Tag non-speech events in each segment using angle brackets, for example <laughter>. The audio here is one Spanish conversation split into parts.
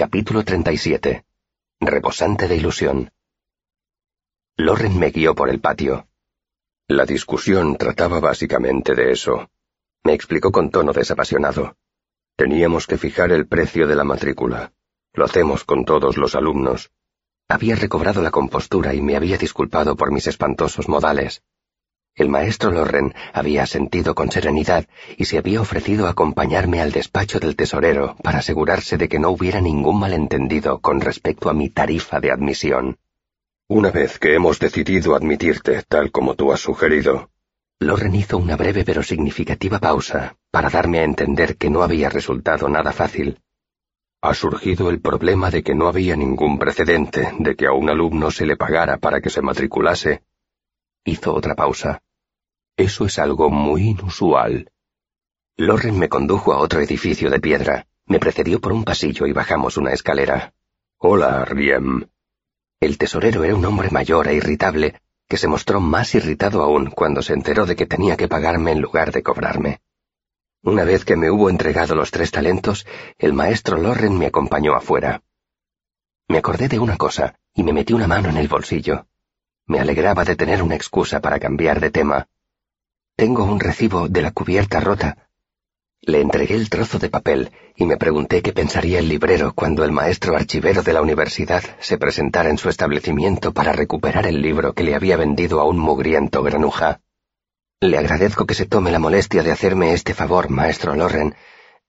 Capítulo 37. Reposante de ilusión. Loren me guió por el patio. La discusión trataba básicamente de eso. Me explicó con tono desapasionado. Teníamos que fijar el precio de la matrícula. Lo hacemos con todos los alumnos. Había recobrado la compostura y me había disculpado por mis espantosos modales. El maestro Lorren había asentido con serenidad y se había ofrecido a acompañarme al despacho del tesorero para asegurarse de que no hubiera ningún malentendido con respecto a mi tarifa de admisión. Una vez que hemos decidido admitirte tal como tú has sugerido. Lorren hizo una breve pero significativa pausa para darme a entender que no había resultado nada fácil. Ha surgido el problema de que no había ningún precedente de que a un alumno se le pagara para que se matriculase Hizo otra pausa. Eso es algo muy inusual. Loren me condujo a otro edificio de piedra. Me precedió por un pasillo y bajamos una escalera. Hola, Riem. El tesorero era un hombre mayor e irritable, que se mostró más irritado aún cuando se enteró de que tenía que pagarme en lugar de cobrarme. Una vez que me hubo entregado los tres talentos, el maestro Loren me acompañó afuera. Me acordé de una cosa y me metí una mano en el bolsillo. Me alegraba de tener una excusa para cambiar de tema. Tengo un recibo de la cubierta rota. Le entregué el trozo de papel y me pregunté qué pensaría el librero cuando el maestro archivero de la universidad se presentara en su establecimiento para recuperar el libro que le había vendido a un mugriento granuja. Le agradezco que se tome la molestia de hacerme este favor, maestro Loren,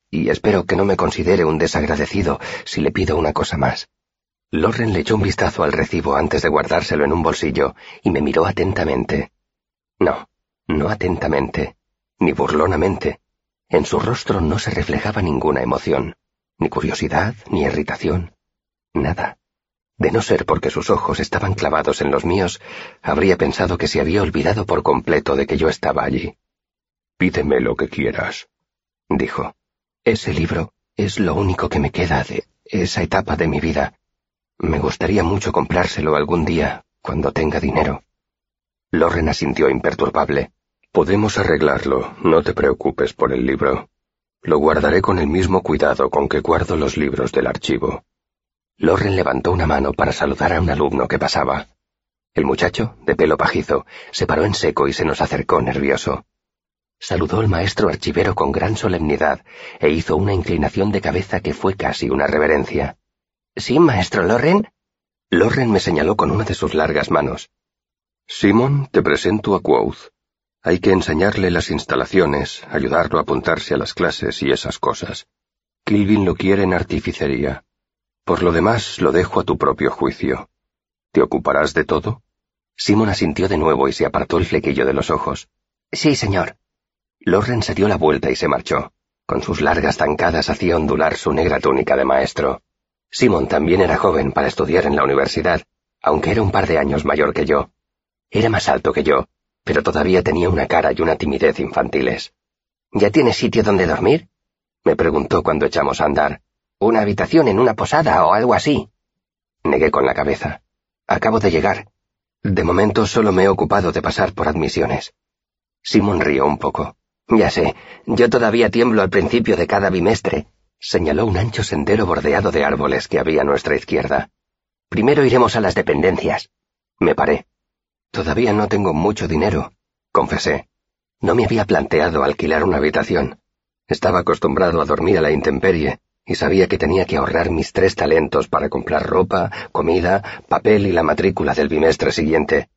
y espero que no me considere un desagradecido si le pido una cosa más. Loren le echó un vistazo al recibo antes de guardárselo en un bolsillo y me miró atentamente. No, no atentamente, ni burlonamente. En su rostro no se reflejaba ninguna emoción, ni curiosidad, ni irritación, nada. De no ser porque sus ojos estaban clavados en los míos, habría pensado que se había olvidado por completo de que yo estaba allí. Pídeme lo que quieras, dijo. Ese libro es lo único que me queda de esa etapa de mi vida me gustaría mucho comprárselo algún día, cuando tenga dinero. Loren asintió imperturbable. Podemos arreglarlo, no te preocupes por el libro. Lo guardaré con el mismo cuidado con que guardo los libros del archivo. Loren levantó una mano para saludar a un alumno que pasaba. El muchacho, de pelo pajizo, se paró en seco y se nos acercó nervioso. Saludó al maestro archivero con gran solemnidad e hizo una inclinación de cabeza que fue casi una reverencia. ¿Sí, maestro Loren? Loren me señaló con una de sus largas manos. Simon, te presento a Quoth. Hay que enseñarle las instalaciones, ayudarlo a apuntarse a las clases y esas cosas. Kilvin lo quiere en artificería. Por lo demás, lo dejo a tu propio juicio. ¿Te ocuparás de todo? Simon asintió de nuevo y se apartó el flequillo de los ojos. Sí, señor. Loren se dio la vuelta y se marchó. Con sus largas zancadas hacía ondular su negra túnica de maestro. Simon también era joven para estudiar en la universidad, aunque era un par de años mayor que yo. Era más alto que yo, pero todavía tenía una cara y una timidez infantiles. ¿Ya tienes sitio donde dormir? me preguntó cuando echamos a andar. ¿Una habitación en una posada o algo así? Negué con la cabeza. Acabo de llegar. De momento solo me he ocupado de pasar por admisiones. Simon rió un poco. Ya sé, yo todavía tiemblo al principio de cada bimestre, Señaló un ancho sendero bordeado de árboles que había a nuestra izquierda. Primero iremos a las dependencias. Me paré. Todavía no tengo mucho dinero, confesé. No me había planteado alquilar una habitación. Estaba acostumbrado a dormir a la intemperie y sabía que tenía que ahorrar mis tres talentos para comprar ropa, comida, papel y la matrícula del bimestre siguiente.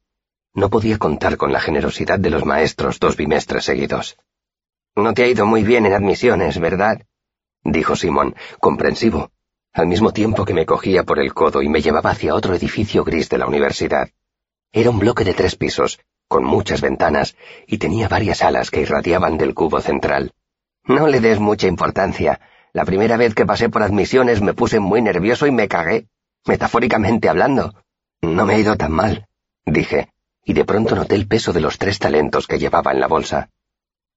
No podía contar con la generosidad de los maestros dos bimestres seguidos. No te ha ido muy bien en admisiones, ¿verdad? dijo Simón, comprensivo, al mismo tiempo que me cogía por el codo y me llevaba hacia otro edificio gris de la universidad. Era un bloque de tres pisos, con muchas ventanas, y tenía varias alas que irradiaban del cubo central. No le des mucha importancia. La primera vez que pasé por admisiones me puse muy nervioso y me cagué, metafóricamente hablando. No me ha ido tan mal, dije, y de pronto noté el peso de los tres talentos que llevaba en la bolsa.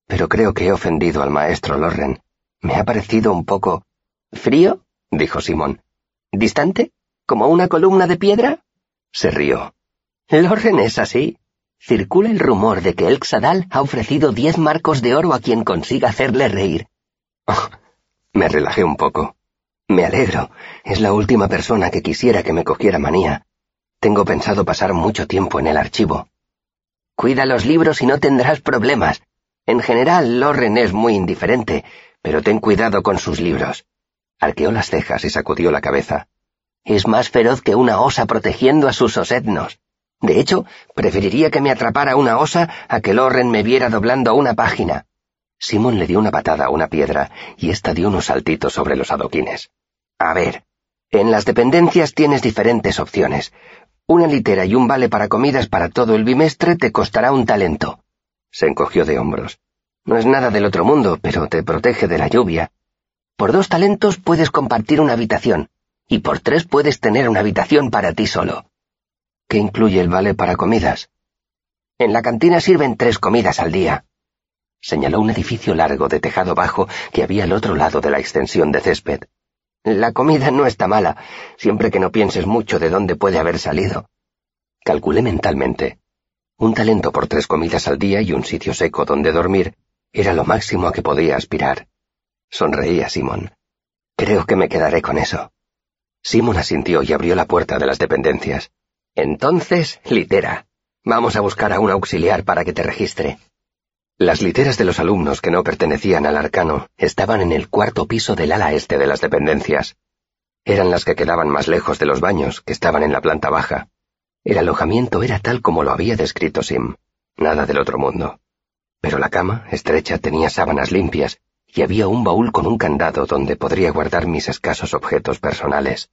Pero creo que he ofendido al maestro Lorren. Me ha parecido un poco... ¿Frío? dijo Simón. ¿Distante? ¿Como una columna de piedra? Se rió. Lorren es así. Circula el rumor de que el Xadal ha ofrecido diez marcos de oro a quien consiga hacerle reír. Oh, me relajé un poco. Me alegro. Es la última persona que quisiera que me cogiera manía. Tengo pensado pasar mucho tiempo en el archivo. Cuida los libros y no tendrás problemas. En general, Loren es muy indiferente, pero ten cuidado con sus libros. Arqueó las cejas y sacudió la cabeza. Es más feroz que una osa protegiendo a sus osednos. De hecho, preferiría que me atrapara una osa a que Loren me viera doblando una página. Simón le dio una patada a una piedra y ésta dio unos saltitos sobre los adoquines. A ver, en las dependencias tienes diferentes opciones. Una litera y un vale para comidas para todo el bimestre te costará un talento. Se encogió de hombros. No es nada del otro mundo, pero te protege de la lluvia. Por dos talentos puedes compartir una habitación, y por tres puedes tener una habitación para ti solo. ¿Qué incluye el vale para comidas? En la cantina sirven tres comidas al día. Señaló un edificio largo de tejado bajo que había al otro lado de la extensión de césped. La comida no está mala, siempre que no pienses mucho de dónde puede haber salido. Calculé mentalmente. Un talento por tres comidas al día y un sitio seco donde dormir era lo máximo a que podía aspirar. Sonreía Simón. Creo que me quedaré con eso. Simón asintió y abrió la puerta de las dependencias. Entonces, litera. Vamos a buscar a un auxiliar para que te registre. Las literas de los alumnos que no pertenecían al arcano estaban en el cuarto piso del ala este de las dependencias. Eran las que quedaban más lejos de los baños, que estaban en la planta baja. El alojamiento era tal como lo había descrito Sim, nada del otro mundo. Pero la cama, estrecha, tenía sábanas limpias, y había un baúl con un candado donde podría guardar mis escasos objetos personales.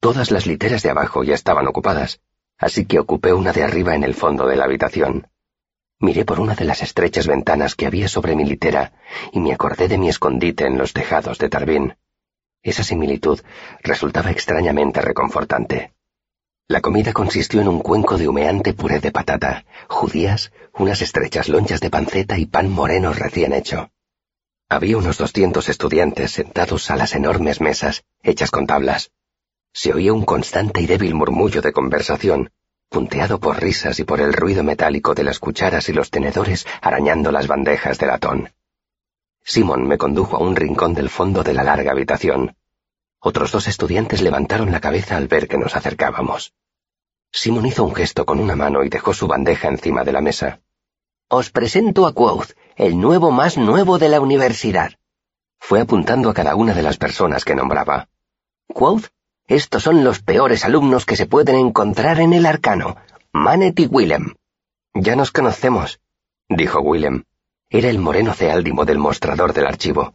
Todas las literas de abajo ya estaban ocupadas, así que ocupé una de arriba en el fondo de la habitación. Miré por una de las estrechas ventanas que había sobre mi litera y me acordé de mi escondite en los tejados de Tarbín. Esa similitud resultaba extrañamente reconfortante. La comida consistió en un cuenco de humeante puré de patata, judías, unas estrechas lonchas de panceta y pan moreno recién hecho. Había unos doscientos estudiantes sentados a las enormes mesas, hechas con tablas. Se oía un constante y débil murmullo de conversación, punteado por risas y por el ruido metálico de las cucharas y los tenedores arañando las bandejas de latón. Simón me condujo a un rincón del fondo de la larga habitación. Otros dos estudiantes levantaron la cabeza al ver que nos acercábamos. Simón hizo un gesto con una mano y dejó su bandeja encima de la mesa. Os presento a Quoth, el nuevo más nuevo de la universidad. Fue apuntando a cada una de las personas que nombraba. Quoth estos son los peores alumnos que se pueden encontrar en el arcano, Manet y Willem. Ya nos conocemos, dijo Willem. Era el moreno ceáldimo del mostrador del archivo.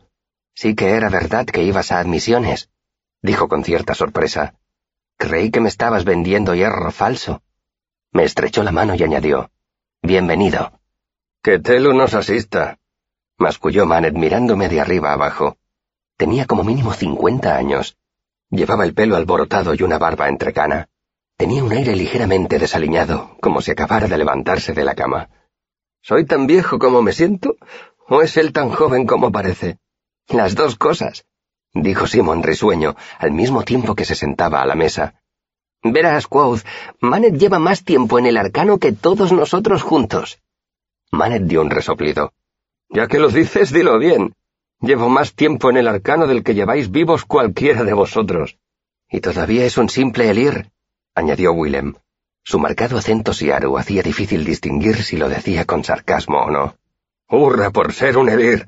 Sí que era verdad que ibas a admisiones, dijo con cierta sorpresa. Creí que me estabas vendiendo hierro falso. Me estrechó la mano y añadió, Bienvenido. Que Telo nos asista, masculló Manet mirándome de arriba abajo. Tenía como mínimo cincuenta años Llevaba el pelo alborotado y una barba entrecana. Tenía un aire ligeramente desaliñado, como si acabara de levantarse de la cama. ¿Soy tan viejo como me siento? ¿O es él tan joven como parece? Las dos cosas, dijo Simon risueño, al mismo tiempo que se sentaba a la mesa. Verás, Quoth, Manet lleva más tiempo en el arcano que todos nosotros juntos. Manet dio un resoplido. Ya que lo dices, dilo bien. Llevo más tiempo en el arcano del que lleváis vivos cualquiera de vosotros. Y todavía es un simple elir, añadió Willem. Su marcado acento siaru hacía difícil distinguir si lo decía con sarcasmo o no. ¡Hurra por ser un elir!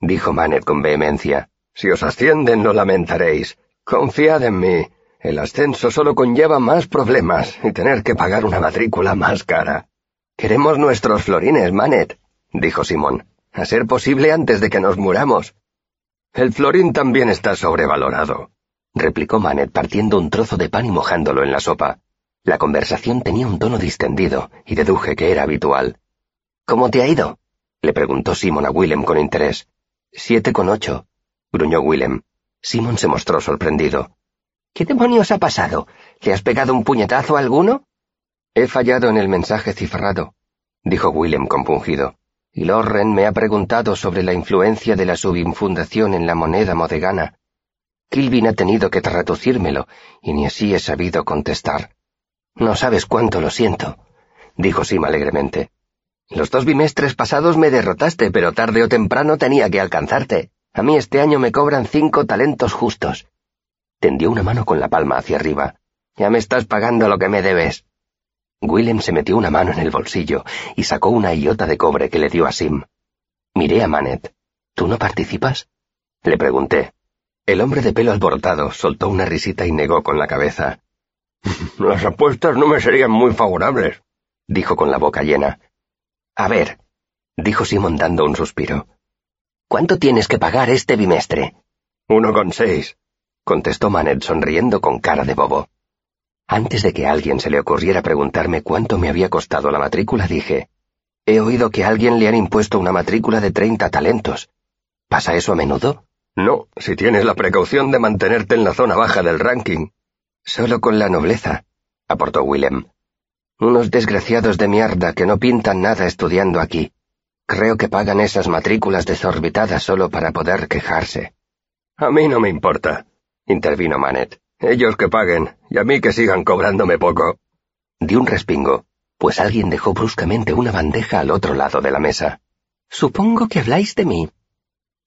dijo Manet con vehemencia. Si os ascienden no lamentaréis. Confiad en mí. El ascenso solo conlleva más problemas y tener que pagar una matrícula más cara. Queremos nuestros florines, Manet, dijo Simón a ser posible antes de que nos muramos. El florín también está sobrevalorado, replicó Manet partiendo un trozo de pan y mojándolo en la sopa. La conversación tenía un tono distendido y deduje que era habitual. ¿Cómo te ha ido? le preguntó Simon a Willem con interés. Siete con ocho, gruñó Willem. Simon se mostró sorprendido. ¿Qué demonios ha pasado? ¿Le has pegado un puñetazo a alguno? He fallado en el mensaje cifrado, dijo Willem compungido y Lorren me ha preguntado sobre la influencia de la subinfundación en la moneda modegana. Kilvin ha tenido que traducírmelo, y ni así he sabido contestar. No sabes cuánto lo siento, dijo Sim alegremente. Los dos bimestres pasados me derrotaste, pero tarde o temprano tenía que alcanzarte. A mí este año me cobran cinco talentos justos. Tendió una mano con la palma hacia arriba. Ya me estás pagando lo que me debes. Willem se metió una mano en el bolsillo y sacó una iota de cobre que le dio a Sim. Miré a Manet. ¿Tú no participas? Le pregunté. El hombre de pelo alborotado soltó una risita y negó con la cabeza. <laughs> Las apuestas no me serían muy favorables, dijo con la boca llena. A ver, dijo Simon dando un suspiro. ¿Cuánto tienes que pagar este bimestre? Uno con seis, contestó Manet sonriendo con cara de bobo. Antes de que a alguien se le ocurriera preguntarme cuánto me había costado la matrícula, dije, he oído que a alguien le han impuesto una matrícula de treinta talentos. ¿Pasa eso a menudo? No, si tienes la precaución de mantenerte en la zona baja del ranking. Solo con la nobleza, aportó Willem. Unos desgraciados de mierda que no pintan nada estudiando aquí. Creo que pagan esas matrículas desorbitadas solo para poder quejarse. A mí no me importa, intervino Manet. Ellos que paguen, y a mí que sigan cobrándome poco. Di un respingo, pues alguien dejó bruscamente una bandeja al otro lado de la mesa. Supongo que habláis de mí.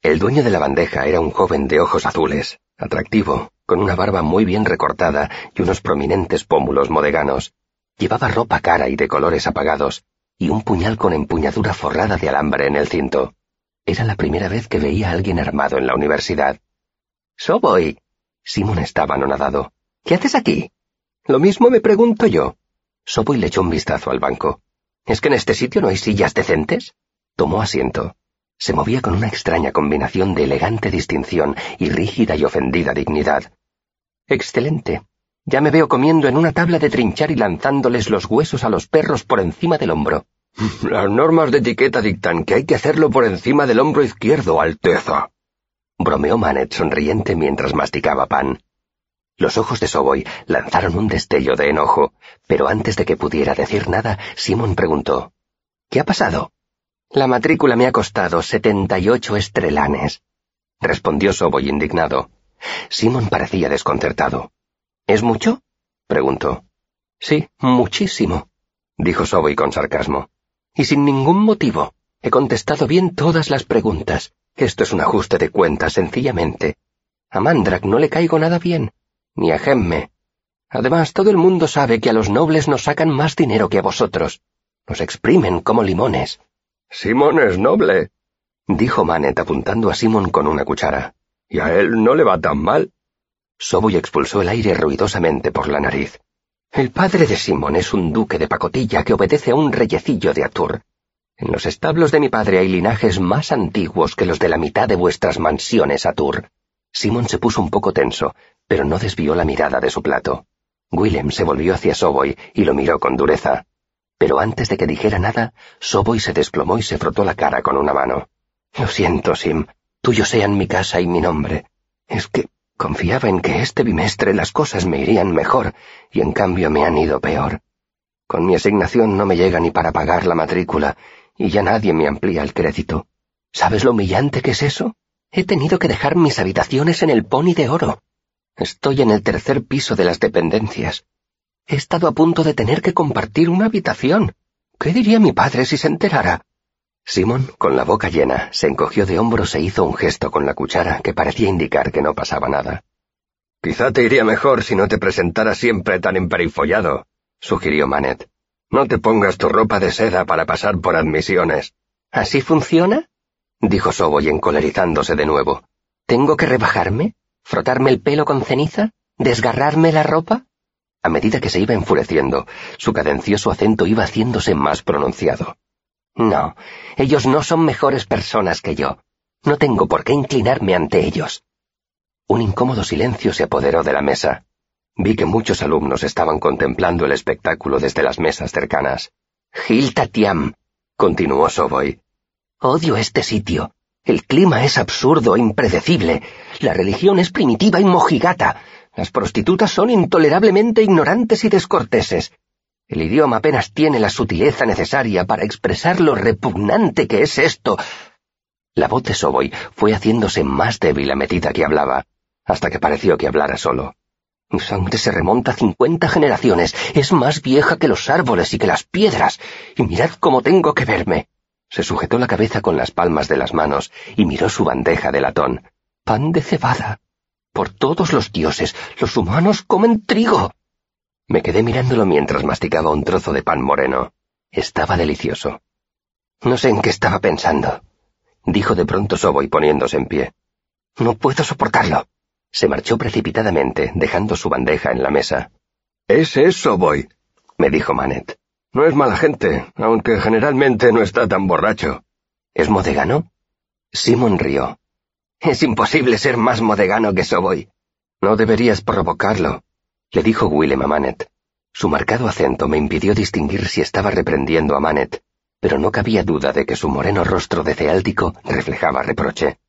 El dueño de la bandeja era un joven de ojos azules, atractivo, con una barba muy bien recortada y unos prominentes pómulos modeganos. Llevaba ropa cara y de colores apagados, y un puñal con empuñadura forrada de alambre en el cinto. Era la primera vez que veía a alguien armado en la universidad. Soboy, Simon estaba anonadado. ¿Qué haces aquí? Lo mismo me pregunto yo. Soboy le echó un vistazo al banco. ¿Es que en este sitio no hay sillas decentes? Tomó asiento. Se movía con una extraña combinación de elegante distinción y rígida y ofendida dignidad. Excelente. Ya me veo comiendo en una tabla de trinchar y lanzándoles los huesos a los perros por encima del hombro. <laughs> Las normas de etiqueta dictan que hay que hacerlo por encima del hombro izquierdo, Alteza bromeó Manet sonriente mientras masticaba pan. Los ojos de Soboy lanzaron un destello de enojo, pero antes de que pudiera decir nada, Simon preguntó ¿Qué ha pasado? La matrícula me ha costado setenta y ocho estrelanes, respondió Soboy indignado. Simon parecía desconcertado. ¿Es mucho? preguntó. Sí, muchísimo, dijo Soboy con sarcasmo. Y sin ningún motivo. He contestado bien todas las preguntas. Esto es un ajuste de cuentas, sencillamente. A Mandrak no le caigo nada bien, ni a Gemme. Además, todo el mundo sabe que a los nobles nos sacan más dinero que a vosotros. Nos exprimen como limones. Simón es noble, dijo Manet apuntando a Simón con una cuchara. Y a él no le va tan mal. Soboy expulsó el aire ruidosamente por la nariz. El padre de Simón es un duque de pacotilla que obedece a un reyecillo de Atur. En los establos de mi padre hay linajes más antiguos que los de la mitad de vuestras mansiones, Atur. Simon se puso un poco tenso, pero no desvió la mirada de su plato. Willem se volvió hacia Soboy y lo miró con dureza. Pero antes de que dijera nada, Soboy se desplomó y se frotó la cara con una mano. Lo siento, Sim. Tuyo sean mi casa y mi nombre. Es que confiaba en que este bimestre las cosas me irían mejor, y en cambio me han ido peor. Con mi asignación no me llega ni para pagar la matrícula, y ya nadie me amplía el crédito. ¿Sabes lo humillante que es eso? He tenido que dejar mis habitaciones en el Pony de Oro. Estoy en el tercer piso de las dependencias. He estado a punto de tener que compartir una habitación. ¿Qué diría mi padre si se enterara? Simón, con la boca llena, se encogió de hombros e hizo un gesto con la cuchara que parecía indicar que no pasaba nada. Quizá te iría mejor si no te presentaras siempre tan emperifollado, sugirió Manet. No te pongas tu ropa de seda para pasar por admisiones. ¿Así funciona? dijo Soboy encolerizándose de nuevo. ¿Tengo que rebajarme? ¿Frotarme el pelo con ceniza? ¿Desgarrarme la ropa? A medida que se iba enfureciendo, su cadencioso acento iba haciéndose más pronunciado. No, ellos no son mejores personas que yo. No tengo por qué inclinarme ante ellos. Un incómodo silencio se apoderó de la mesa. Vi que muchos alumnos estaban contemplando el espectáculo desde las mesas cercanas. Gil Tatiam, continuó Soboy. Odio este sitio. El clima es absurdo e impredecible. La religión es primitiva y mojigata. Las prostitutas son intolerablemente ignorantes y descorteses. El idioma apenas tiene la sutileza necesaria para expresar lo repugnante que es esto. La voz de Soboy fue haciéndose más débil a medida que hablaba, hasta que pareció que hablara solo. Mi sangre se remonta a cincuenta generaciones, es más vieja que los árboles y que las piedras, y mirad cómo tengo que verme. Se sujetó la cabeza con las palmas de las manos y miró su bandeja de latón. Pan de cebada. Por todos los dioses, los humanos comen trigo. Me quedé mirándolo mientras masticaba un trozo de pan moreno. Estaba delicioso. No sé en qué estaba pensando, dijo de pronto Soboy poniéndose en pie. No puedo soportarlo. Se marchó precipitadamente, dejando su bandeja en la mesa. Ese es Soboy, me dijo Manet. No es mala gente, aunque generalmente no está tan borracho. ¿Es modegano? Simon rió. Es imposible ser más modegano que Soboy. No deberías provocarlo, le dijo Willem a Manet. Su marcado acento me impidió distinguir si estaba reprendiendo a Manet, pero no cabía duda de que su moreno rostro de ceáltico reflejaba reproche.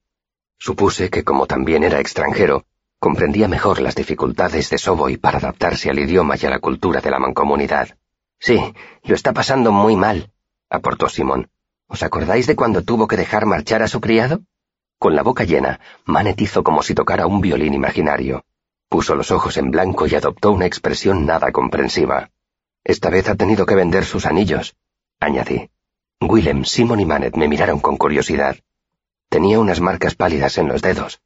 Supuse que, como también era extranjero, comprendía mejor las dificultades de Soboy para adaptarse al idioma y a la cultura de la mancomunidad. Sí, lo está pasando muy mal, aportó Simón. ¿Os acordáis de cuando tuvo que dejar marchar a su criado? Con la boca llena, Manet hizo como si tocara un violín imaginario. Puso los ojos en blanco y adoptó una expresión nada comprensiva. Esta vez ha tenido que vender sus anillos, añadí. Willem, Simon y Manet me miraron con curiosidad. Tenía unas marcas pálidas en los dedos,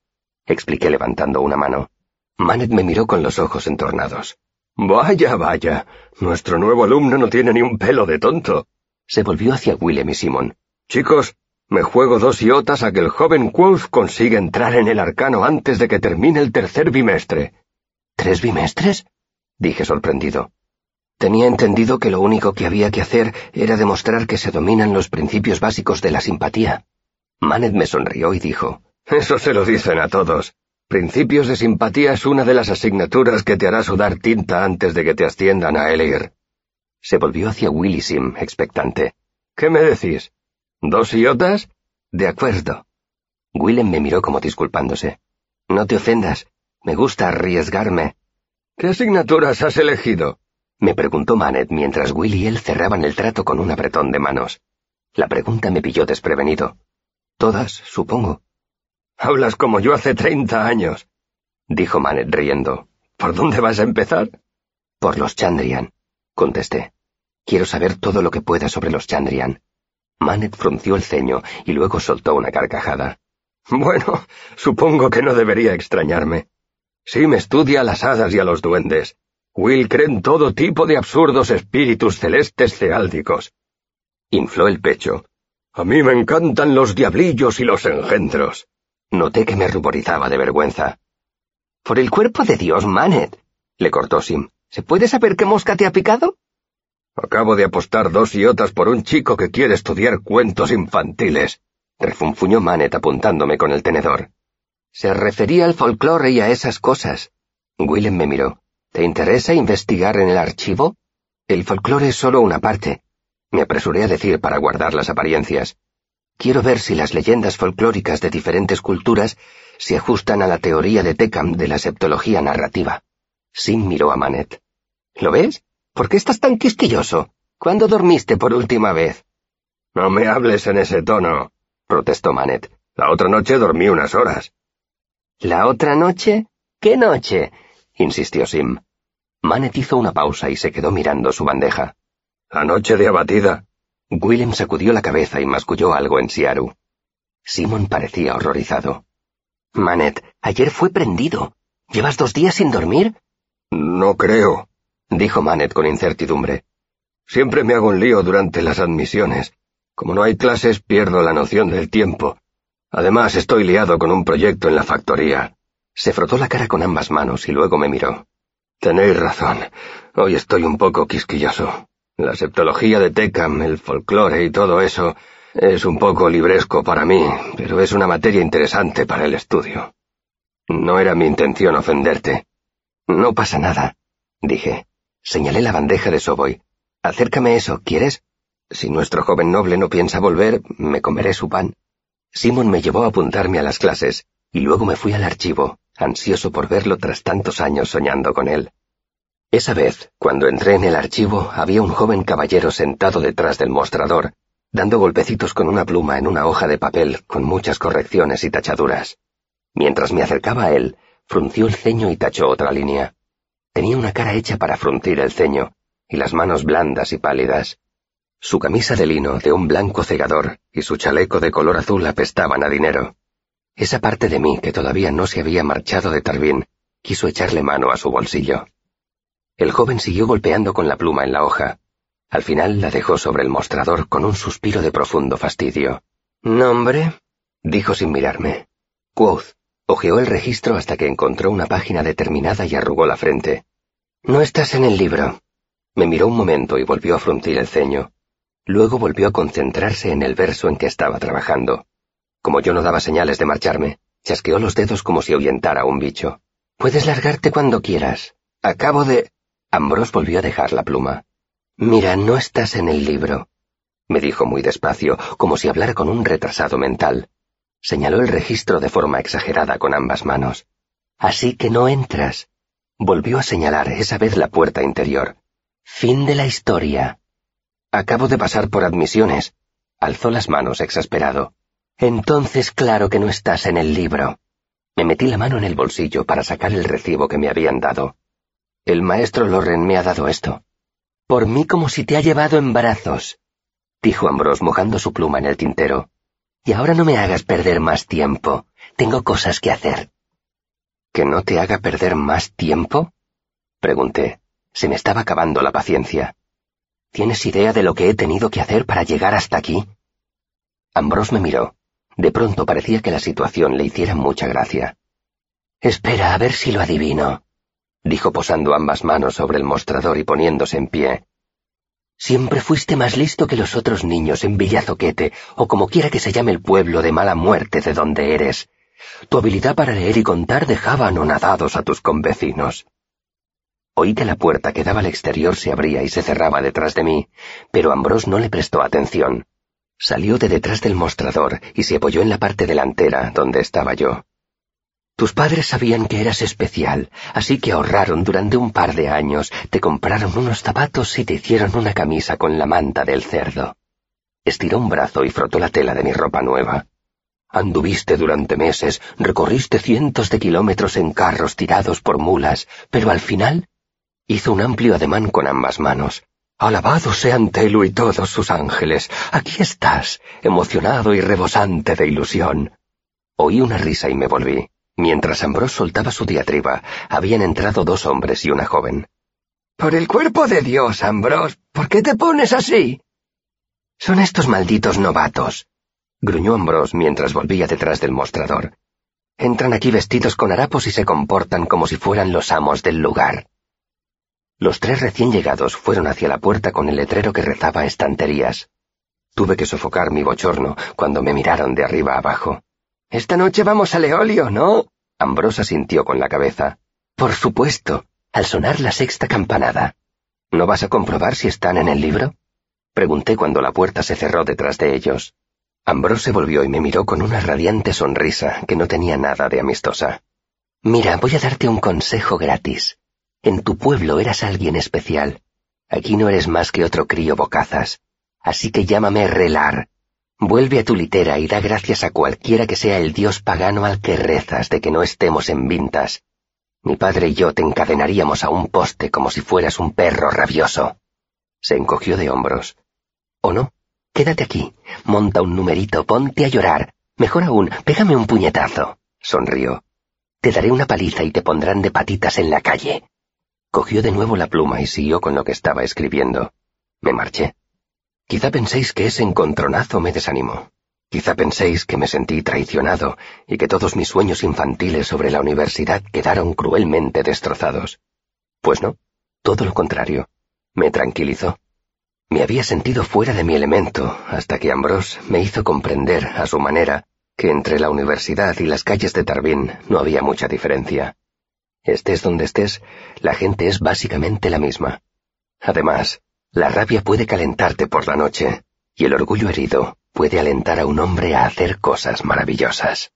expliqué levantando una mano. Manet me miró con los ojos entornados. Vaya, vaya. Nuestro nuevo alumno no tiene ni un pelo de tonto. Se volvió hacia Willem y Simon. Chicos, me juego dos iotas a que el joven Wolf consiga entrar en el arcano antes de que termine el tercer bimestre. ¿Tres bimestres? dije sorprendido. Tenía entendido que lo único que había que hacer era demostrar que se dominan los principios básicos de la simpatía. Manet me sonrió y dijo, <laughs> Eso se lo dicen a todos. Principios de simpatía es una de las asignaturas que te hará sudar tinta antes de que te asciendan a Elir. Se volvió hacia Willy Sim, expectante. ¿Qué me decís? ¿Dos iotas? De acuerdo. Willem me miró como disculpándose. No te ofendas. Me gusta arriesgarme. ¿Qué asignaturas has elegido? Me preguntó Manet mientras Will y él cerraban el trato con un apretón de manos. La pregunta me pilló desprevenido. Todas, supongo. Hablas como yo hace treinta años, dijo Manet riendo. ¿Por dónde vas a empezar? Por los Chandrian, contesté. Quiero saber todo lo que pueda sobre los Chandrian. Manet frunció el ceño y luego soltó una carcajada. Bueno, supongo que no debería extrañarme. Sí me estudia a las hadas y a los duendes. Will cree en todo tipo de absurdos espíritus celestes ceáldicos. Infló el pecho. A mí me encantan los diablillos y los engendros. Noté que me ruborizaba de vergüenza. Por el cuerpo de Dios, Manet, le cortó Sim. ¿Se puede saber qué mosca te ha picado? Acabo de apostar dos iotas por un chico que quiere estudiar cuentos infantiles, refunfuñó Manet apuntándome con el tenedor. Se refería al folclore y a esas cosas. Willem me miró. ¿Te interesa investigar en el archivo? El folclore es solo una parte. Me apresuré a decir para guardar las apariencias. Quiero ver si las leyendas folclóricas de diferentes culturas se ajustan a la teoría de Tecam de la septología narrativa. Sim miró a Manet. ¿Lo ves? ¿Por qué estás tan quisquilloso? ¿Cuándo dormiste por última vez? No me hables en ese tono, protestó Manet. La otra noche dormí unas horas. ¿La otra noche? ¿Qué noche? insistió Sim. Manet hizo una pausa y se quedó mirando su bandeja. La noche de abatida. Willem sacudió la cabeza y masculló algo en Siaru. Simon parecía horrorizado. Manet, ayer fue prendido. ¿Llevas dos días sin dormir? No creo, dijo Manet con incertidumbre. Siempre me hago un lío durante las admisiones. Como no hay clases, pierdo la noción del tiempo. Además, estoy liado con un proyecto en la factoría. Se frotó la cara con ambas manos y luego me miró. Tenéis razón. Hoy estoy un poco quisquilloso. La septología de Tecam, el folclore y todo eso es un poco libresco para mí, pero es una materia interesante para el estudio. No era mi intención ofenderte. No pasa nada, dije. Señalé la bandeja de Soboy. Acércame eso, ¿quieres? Si nuestro joven noble no piensa volver, me comeré su pan. Simon me llevó a apuntarme a las clases, y luego me fui al archivo, ansioso por verlo tras tantos años soñando con él. Esa vez, cuando entré en el archivo, había un joven caballero sentado detrás del mostrador, dando golpecitos con una pluma en una hoja de papel con muchas correcciones y tachaduras. Mientras me acercaba a él, frunció el ceño y tachó otra línea. Tenía una cara hecha para fruncir el ceño, y las manos blandas y pálidas. Su camisa de lino de un blanco cegador y su chaleco de color azul apestaban a dinero. Esa parte de mí que todavía no se había marchado de Tarbín quiso echarle mano a su bolsillo. El joven siguió golpeando con la pluma en la hoja. Al final la dejó sobre el mostrador con un suspiro de profundo fastidio. ¿Nombre? dijo sin mirarme. Quoth. Ojeó el registro hasta que encontró una página determinada y arrugó la frente. No estás en el libro. Me miró un momento y volvió a fruncir el ceño. Luego volvió a concentrarse en el verso en que estaba trabajando. Como yo no daba señales de marcharme, chasqueó los dedos como si ahuyentara a un bicho. Puedes largarte cuando quieras. Acabo de... Ambrose volvió a dejar la pluma. Mira, no estás en el libro, me dijo muy despacio, como si hablara con un retrasado mental. Señaló el registro de forma exagerada con ambas manos. Así que no entras. Volvió a señalar esa vez la puerta interior. Fin de la historia. Acabo de pasar por admisiones. Alzó las manos exasperado. Entonces claro que no estás en el libro. Me metí la mano en el bolsillo para sacar el recibo que me habían dado. El maestro Loren me ha dado esto. Por mí como si te ha llevado en brazos, dijo Ambrose mojando su pluma en el tintero. Y ahora no me hagas perder más tiempo. Tengo cosas que hacer. ¿Que no te haga perder más tiempo? Pregunté. Se me estaba acabando la paciencia. ¿Tienes idea de lo que he tenido que hacer para llegar hasta aquí? Ambrose me miró. De pronto parecía que la situación le hiciera mucha gracia. Espera a ver si lo adivino, dijo posando ambas manos sobre el mostrador y poniéndose en pie. Siempre fuiste más listo que los otros niños en Villazoquete, o como quiera que se llame el pueblo de mala muerte de donde eres. Tu habilidad para leer y contar dejaba anonadados a tus convecinos. Oí que la puerta que daba al exterior se abría y se cerraba detrás de mí, pero Ambrose no le prestó atención. Salió de detrás del mostrador y se apoyó en la parte delantera donde estaba yo. Tus padres sabían que eras especial, así que ahorraron durante un par de años, te compraron unos zapatos y te hicieron una camisa con la manta del cerdo. Estiró un brazo y frotó la tela de mi ropa nueva. Anduviste durante meses, recorriste cientos de kilómetros en carros tirados por mulas, pero al final Hizo un amplio ademán con ambas manos. Alabados sean Telu y todos sus ángeles. Aquí estás, emocionado y rebosante de ilusión. Oí una risa y me volví. Mientras Ambrose soltaba su diatriba, habían entrado dos hombres y una joven. Por el cuerpo de Dios, Ambrose, ¿por qué te pones así? Son estos malditos novatos, gruñó Ambrose mientras volvía detrás del mostrador. Entran aquí vestidos con harapos y se comportan como si fueran los amos del lugar. Los tres recién llegados fueron hacia la puerta con el letrero que rezaba estanterías. Tuve que sofocar mi bochorno cuando me miraron de arriba abajo. Esta noche vamos a Leolio, ¿no? Ambrosa sintió con la cabeza. Por supuesto, al sonar la sexta campanada. ¿No vas a comprobar si están en el libro? Pregunté cuando la puerta se cerró detrás de ellos. Ambrose volvió y me miró con una radiante sonrisa que no tenía nada de amistosa. Mira, voy a darte un consejo gratis. En tu pueblo eras alguien especial. Aquí no eres más que otro crío bocazas. Así que llámame Relar. Vuelve a tu litera y da gracias a cualquiera que sea el dios pagano al que rezas de que no estemos en vintas. Mi padre y yo te encadenaríamos a un poste como si fueras un perro rabioso. Se encogió de hombros. ¿O no? Quédate aquí, monta un numerito, ponte a llorar. Mejor aún, pégame un puñetazo. Sonrió. Te daré una paliza y te pondrán de patitas en la calle. Cogió de nuevo la pluma y siguió con lo que estaba escribiendo. Me marché. Quizá penséis que ese encontronazo me desanimó. Quizá penséis que me sentí traicionado y que todos mis sueños infantiles sobre la universidad quedaron cruelmente destrozados. Pues no, todo lo contrario. Me tranquilizó. Me había sentido fuera de mi elemento hasta que Ambrose me hizo comprender, a su manera, que entre la universidad y las calles de Tarbín no había mucha diferencia. Estés donde estés, la gente es básicamente la misma. Además, la rabia puede calentarte por la noche, y el orgullo herido puede alentar a un hombre a hacer cosas maravillosas.